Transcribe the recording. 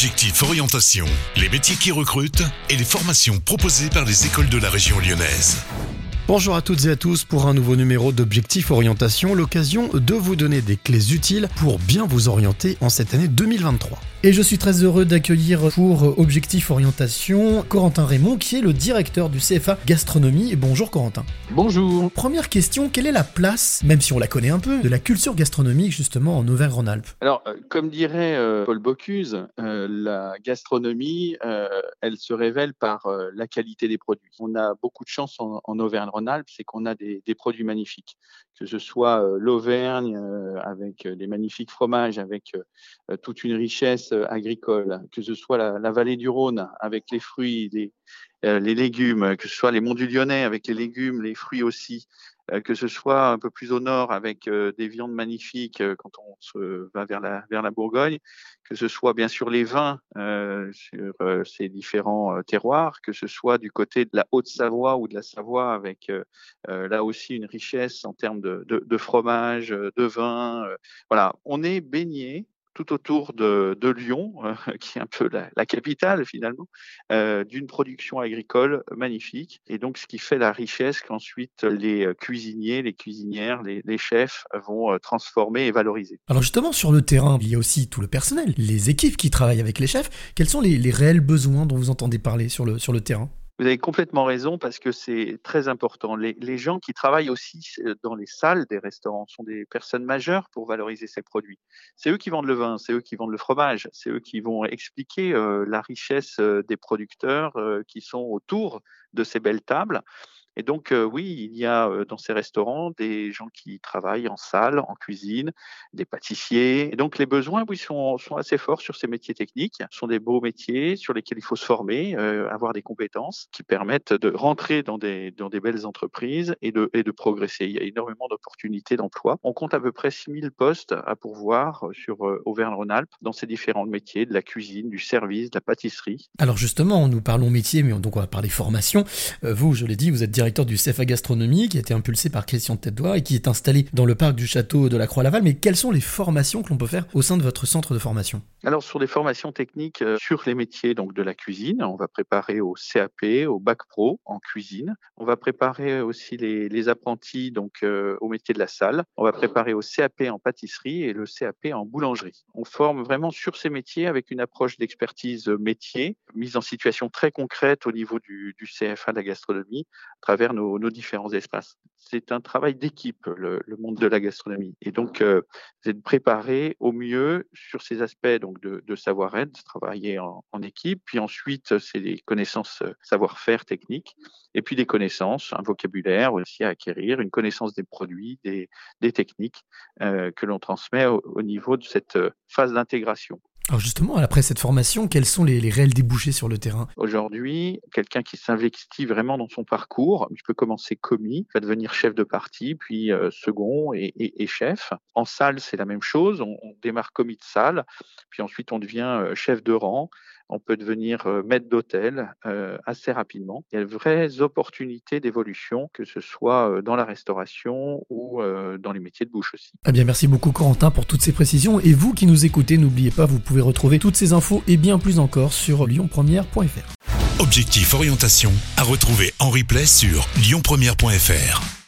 Objectif Orientation, les métiers qui recrutent et les formations proposées par les écoles de la région lyonnaise. Bonjour à toutes et à tous pour un nouveau numéro d'Objectif Orientation, l'occasion de vous donner des clés utiles pour bien vous orienter en cette année 2023. Et je suis très heureux d'accueillir pour Objectif Orientation Corentin Raymond qui est le directeur du CFA Gastronomie. Bonjour Corentin. Bonjour. Première question, quelle est la place, même si on la connaît un peu, de la culture gastronomique justement en Auvergne-Rhône-Alpes? Alors, euh, comme dirait euh, Paul Bocuse, euh, la gastronomie, elle se révèle par la qualité des produits. On a beaucoup de chance en, Auvergne-Rhône-Alpes, c'est qu'on a des, des, produits magnifiques, que ce soit l'Auvergne avec des magnifiques fromages, avec toute une richesse euh, agricole, que ce soit la, vallée du Rhône avec les fruits, les, euh, les, légumes, que ce soit les monts du Lyonnais avec les légumes, les fruits aussi, euh, que ce soit un peu plus au nord avec des viandes magnifiques quand on se va vers la, Bourgogne, que ce soit bien sûr les vins sur ces différents terroirs, que ce soit du côté de la Haute-Savoie ou de la Savoie avec là aussi une richesse en termes de, de fromage, de vin. voilà, on est baigné tout autour de, Lyon, euh, qui est un peu la, capitale finalement, euh, d'une production agricole magnifique. Et donc, ce qui fait la richesse qu'ensuite les euh, cuisiniers, les cuisinières, les, chefs vont transformer et valoriser. Alors justement, sur le terrain, il y a aussi tout le personnel, les équipes qui travaillent avec les chefs. Quels sont les, les réels besoins dont vous entendez parler sur le, sur le terrain? Vous avez complètement raison parce que c'est très important. Les, gens qui travaillent aussi euh, dans les salles des restaurants sont des personnes majeures pour valoriser ces produits. C'est eux qui vendent le vin, c'est eux qui vendent le fromage, c'est eux qui vont expliquer euh, la richesse euh, des producteurs qui sont autour de ces belles tables. Et donc, euh, oui, il y a euh, dans ces restaurants des gens qui travaillent en salle, en cuisine, des pâtissiers. Et donc, les besoins, oui, sont, assez forts sur ces métiers techniques. Ce sont des beaux métiers sur lesquels il faut se former, euh, avoir des compétences qui permettent de rentrer dans des, dans des belles entreprises et de, et de progresser. Il y a énormément d'opportunités d'emploi. On compte à peu près 6000 postes à pourvoir sur Auvergne-Rhône-Alpes dans ces différents métiers, de la cuisine, du service, de la pâtisserie. Alors justement, nous parlons métier, mais donc on va parler formation. vous, je l'ai dit, vous êtes directeur du CFA Gastronomie, qui a été impulsé par Christian tête et qui est installé dans le parc du château de la Croix-Laval. Mais quelles sont les formations que l'on peut faire au sein de votre centre de formation? Alors, sur des formations techniques euh, sur les métiers donc de la cuisine, on va préparer au CAP, au bac pro en cuisine. On va préparer aussi les, apprentis donc euh, au métier de la salle. On va préparer au CAP en pâtisserie et le CAP en boulangerie. On forme vraiment sur ces métiers avec une approche d'expertise métier, mise en situation très concrète au niveau du CFA de la gastronomie, travers nos, différents espaces. C'est un travail d'équipe, le, monde de la gastronomie. Et donc, euh, c'est de préparer au mieux sur ces aspects donc de, savoir-être, travailler en, équipe. Puis ensuite, c'est les connaissances, euh, savoir-faire techniques. Et puis des connaissances, un vocabulaire aussi à acquérir, une connaissance des produits, des, techniques euh, que l'on transmet au niveau de cette phase d'intégration. Alors justement, après cette formation, quels sont les, réels débouchés sur le terrain? Aujourd'hui, quelqu'un qui s'investit vraiment dans son parcours, il peut commencer commis, va devenir chef de parti, puis euh, second et, chef. En salle, c'est la même chose. On, démarre commis de salle, puis ensuite on devient euh, chef de rang on peut devenir euh, maître d'hôtel euh, assez rapidement. Il y a de vraies opportunités d'évolution, que ce soit euh, dans la restauration ou dans les métiers de bouche aussi. Eh bien, merci beaucoup Corentin pour toutes ces précisions. Et vous qui nous écoutez, n'oubliez pas, vous pouvez retrouver toutes ces infos et bien plus encore sur lyonpremière.fr. Objectif orientation à retrouver en replay sur lyonpremière.fr.